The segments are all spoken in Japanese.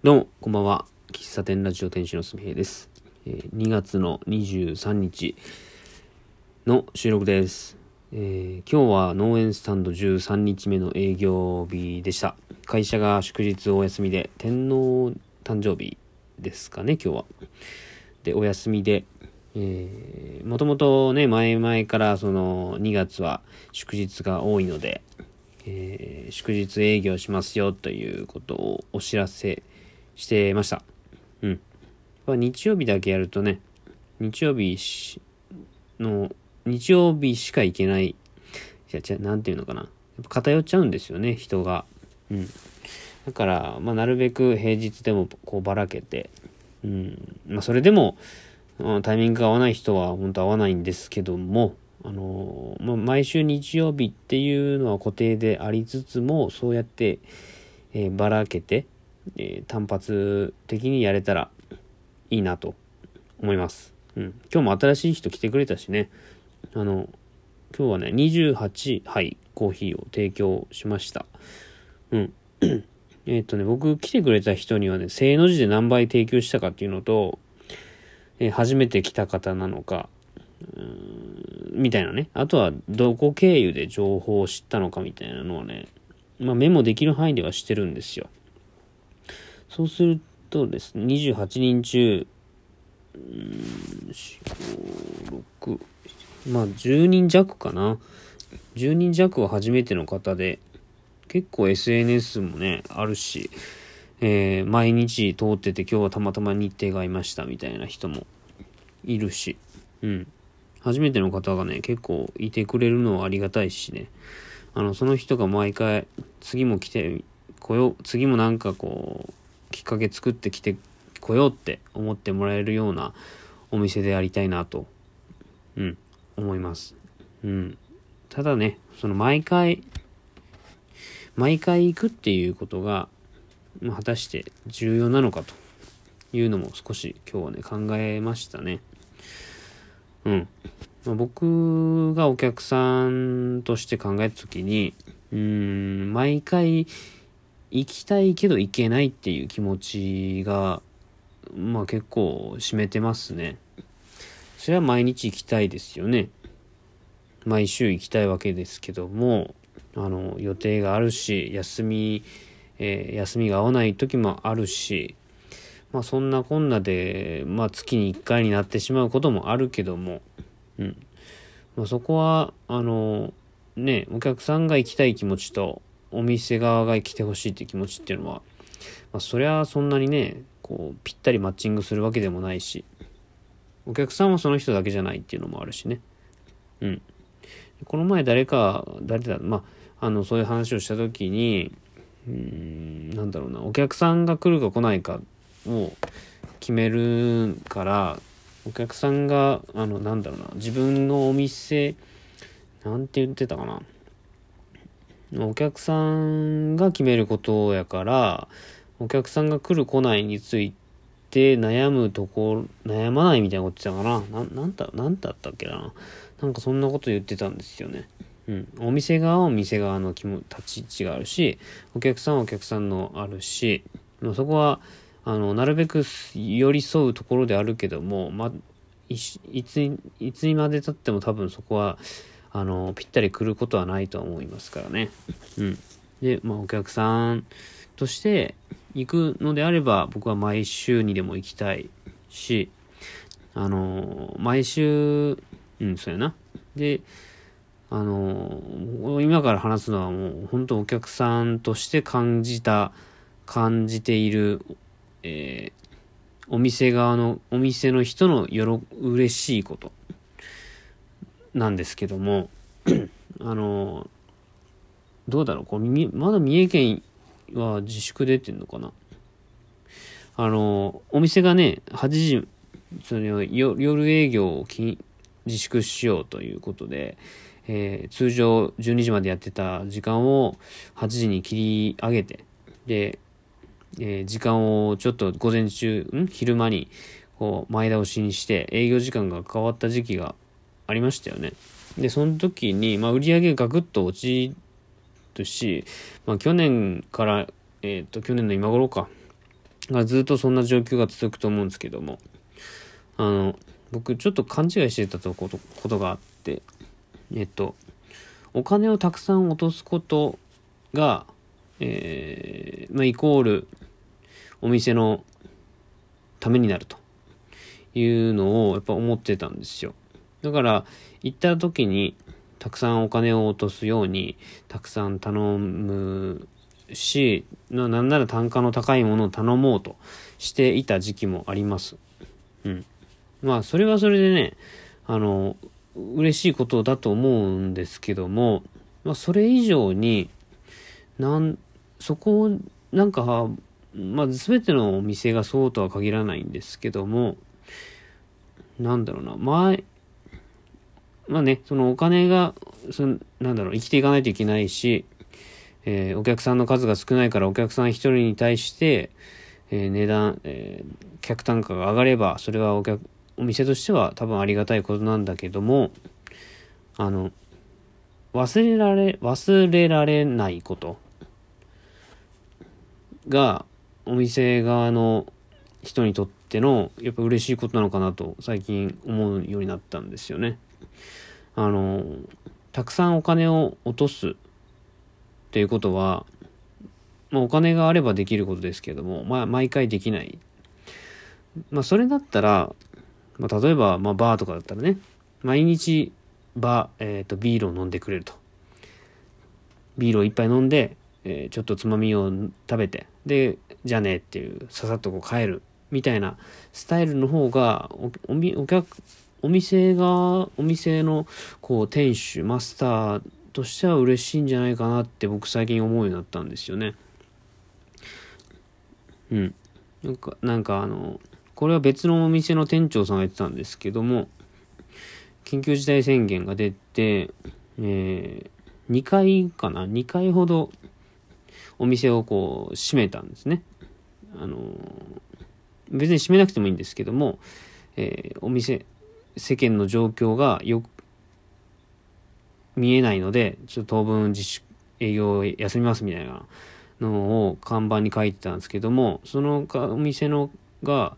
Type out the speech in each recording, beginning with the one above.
どうも、こんばんは。喫茶店ラジオ店主のすみへいです、えー2月の23日の収録です、えー今日は農園スタンド13日目の営業日でした。会社が祝日お休みで、天皇誕生日ですかね、今日は。で、お休みで、もともとね、前々からその2月は祝日が多いので、えー祝日営業しますよということをお知らせしてました。うん。まあ日曜日だけやるとね、日曜日の、日曜日しか行けない、じゃじゃなんていうのかな。やっぱ偏っちゃうんですよね、人が。うん。だから、まあ、なるべく平日でもこうばらけて、うん。まあ、それでも、うんタイミングが合わない人は本当合わないんですけども、あのまあ、毎週日曜日っていうのは固定でありつつも、そうやって、えーばらけて、えー単発的にやれたらいいなと思います。うん。今日も新しい人来てくれたしね、あの、今日はね、28杯コーヒーを提供しました。うん。えっとね、僕来てくれた人にはね、正の字で何倍提供したかっていうのと、えー初めて来た方なのか、みたいなね。あとは、どこ経由で情報を知ったのかみたいなのをね、まあメモできる範囲ではしてるんですよ。そうするとですね、28人中、うん、4、5、6、まあ10人弱かな。10人弱は初めての方で、結構 SNS もね、あるし、えー毎日通ってて今日はたまたま日程がいましたみたいな人もいるし、うん。初めての方がね、結構いてくれるのはありがたいしね。あの、その人が毎回、次も来てこよう、次もなんかこう、きっかけ作ってきてこようって思ってもらえるようなお店でありたいなと、うん、思います。うん。ただね、その毎回、毎回行くっていうことが、まあ果たして重要なのかというのも少し今日はね考えましたね。うん。まあ僕がお客さんとして考えた時に、うーん、毎回行きたいけど行けないっていう気持ちが、まあ結構占めてますね。それは毎日行きたいですよね。毎週行きたいわけですけども、あの、予定があるし、休み、えー休みが合わない時もあるし、まあそんなこんなで、まあ月に1回になってしまうこともあるけども、うん。まあそこは、あの、ね、お客さんが行きたい気持ちと、お店側が来てほしいって気持ちっていうのは、まあそりゃそんなにね、こう、ぴったりマッチングするわけでもないし、お客さんはその人だけじゃないっていうのもあるしね。うん。この前誰か、誰だ、まあ、あの、そういう話をした時に、うん、なんだろうな、お客さんが来るか来ないかを決めるから、お客さんが、あの、なんだろうな、自分のお店、なんて言ってたかな。お客さんが決めることやから、お客さんが来る来ないについて悩むところ、悩まないみたいなこと言ってたかな。なん、なんだ、なんだったっけな。なんかそんなこと言ってたんですよね。うん。お店側はお店側の気も立ち位置があるし、お客さんはお客さんのあるし、まそこは、あの、なるべく寄り添うところであるけども、ま、いいつ、いつにまで経っても多分そこは、あの、ぴったり来ることはないと思いますからね。うん。で、まあお客さんとして行くのであれば、僕は毎週にでも行きたいし、あの、毎週、うん、そうやな。で、あの、今から話すのはもう本当お客さんとして感じた、感じている、えーお店側の、お店の人のよろ、嬉しいことなんですけども、あの、どうだろうこうまだ三重県は自粛出てんのかな。あの、お店がね、8時、その夜営業を自粛しようということで、えー通常12時までやってた時間を8時に切り上げて、で、えー時間をちょっと午前中、ん？昼間にこう前倒しにして営業時間が変わった時期がありましたよね。で、その時に、まあ、売り上げがぐっと落ちるし、まあ、去年から、えっ、と、去年の今頃か、がずっとそんな状況が続くと思うんですけども、あの、僕ちょっと勘違いしてたとことことがあって、えっと、お金をたくさん落とすことが、えー、まあ、イコール、お店のためになるというのをやっぱ思ってたんですよ。だから、行った時に、たくさんお金を落とすように、たくさん頼むし、なんなら単価の高いものを頼もうとしていた時期もあります。うん。まあ、それはそれでね、あの、嬉しいことだと思うんですけども、まあ、それ以上に、なん、そこを、なんか、まあ、全てのお店がそうとは限らないんですけども、なんだろうな、前、まあね、そのお金が、そのなんだろう、生きていかないといけないし、えー、お客さんの数が少ないからお客さん一人に対して、えー、値段、えー、客単価が上がれば、それはお客、お店としては多分ありがたいことなんだけども、あの、忘れられ、忘れられないことが、お店側の人にとっての、やっぱ嬉しいことなのかなと最近思うようになったんですよね。あの、たくさんお金を落とすっていうことは、まあ、お金があればできることですけども、まあ、毎回できない。まあ、それだったら、まあ、例えば、まあ、バーとかだったらね、毎日、バー、えっ、ー、と、ビールを飲んでくれると。ビールを一杯飲んで、えー、ちょっとつまみを食べて、で、じゃあねっていう、ささっとこう帰る、みたいなスタイルの方が、おお客、お店が、お店の、こう、店主、マスターとしては嬉しいんじゃないかなって僕最近思うようになったんですよね。うん。なんか、なんかあの、これは別のお店の店長さんが言ってたんですけども、緊急事態宣言が出て、えー、2回かな ?2 回ほどお店をこう閉めたんですね。あの、別に閉めなくてもいいんですけども、えー、お店、世間の状況がよ見えないので、ちょっと当分自粛、営業休みますみたいなのを看板に書いてたんですけども、そのお店のが、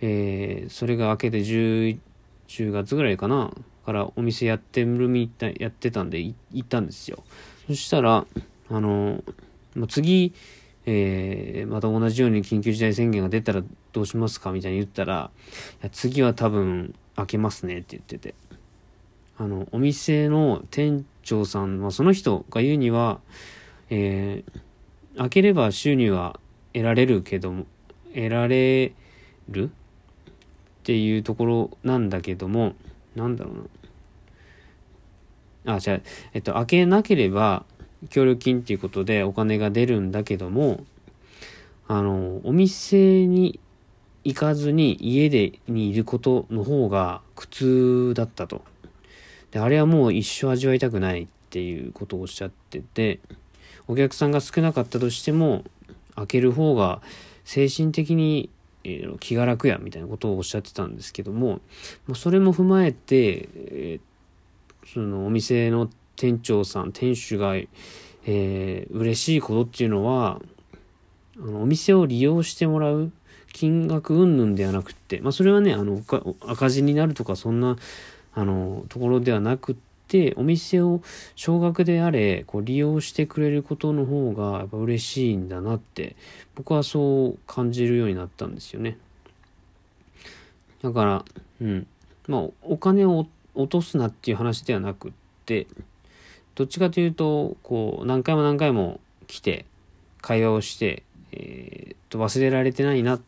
えー、それが明けて10、10月ぐらいかな、からお店やってるみたい、やってたんで行ったんですよ。そしたら、あの、もう次、えー、また同じように緊急事態宣言が出たらどうしますかみたいに言ったら、次は多分開けますねって言ってて。あの、お店の店長さんは、その人が言うには、えー、開ければ収入は得られるけども、得られる？っていうところなんだけども、なんだろうな。あ、じゃあ、えっと、開けなければ協力金っていうことでお金が出るんだけども、あの、お店に行かずに家でにいることの方が苦痛だったと。で、あれはもう一生味わいたくないっていうことをおっしゃってて、お客さんが少なかったとしても、開ける方が精神的に、気が楽やみたいなことをおっしゃってたんですけども、それも踏まえて、そのお店の店長さん、店主が、えー、嬉しいことっていうのは、あのお店を利用してもらう金額云々ではなくって、まあそれはね、あの、赤字になるとかそんなあの、ところではなくって、お店を少額であれ、こう利用してくれることの方がやっぱ嬉しいんだなって、僕はそう感じるようになったんですよね。だから、うん。まあ、お金を落とすなっていう話ではなくって、どっちかというと、こう、何回も何回も来て、会話をして、えー、と、忘れられてないな、あ、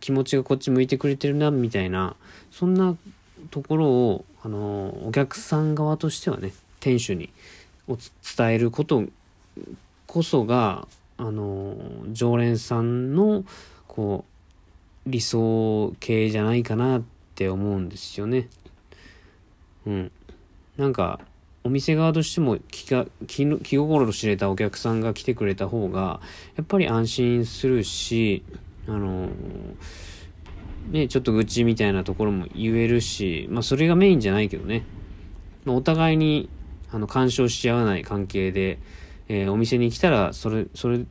気持ちがこっち向いてくれてるな、みたいな、そんなところを、あの、お客さん側としてはね、店主に伝えることこそが、あの、常連さんの、こう、理想系じゃないかなって思うんですよね。うん。なんか、お店側としても気が気気心知れたお客さんが来てくれた方がやっぱり安心するしあのね、ちょっと愚痴みたいなところも言えるし、まあそれがメインじゃないけどね。まあ、お互いに、あの、干渉し合わない関係で、えー、お店に来たら、それ、それ、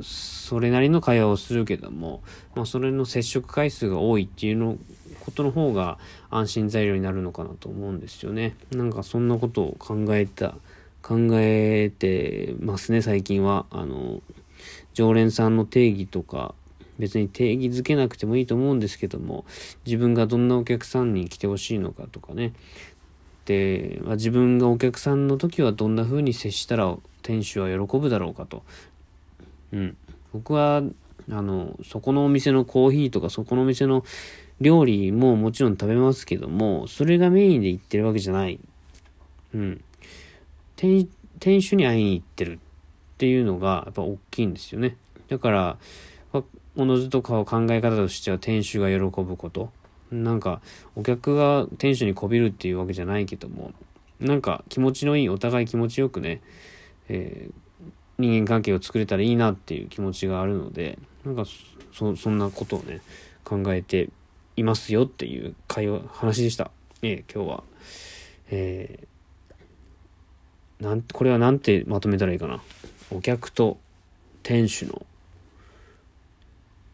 それなりの会話をするけども、まあ、それの接触回数が多いっていうのことの方が安心材料になるのかなと思うんですよね。なんかそんなことを考えた、考えてますね、最近は。あの、常連さんの定義とか、別に定義づけなくてもいいと思うんですけども、自分がどんなお客さんに来てほしいのかとかね。で、まあ、自分がお客さんの時はどんな風に接したら店主は喜ぶだろうかと。うん。僕は、あの、そこのお店のコーヒーとか、そこのお店の料理ももちろん食べますけども、それがメインで行ってるわけじゃない。うん。店、店主に会いに行ってるっていうのが、やっぱ大きいんですよね。だから、おのずとか考え方としては店主が喜ぶこと。なんか、お客が店主にこびるっていうわけじゃないけども、なんか気持ちのいい、お互い気持ちよくね、えー、人間関係を作れたらいいなっていう気持ちがあるので、なんかそ、そんなことをね、考えていますよっていう会話、話でした。えー、今日は。えー、なん、これはなんてまとめたらいいかな。お客と店主の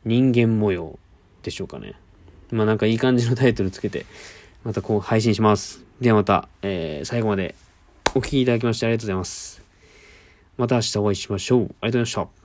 人間模様でしょうかね。まあなんかいい感じのタイトルつけて、またこう配信します。ではまた、えー、最後までお聴きいただきましてありがとうございます。また明日お会いしましょう。ありがとうございました。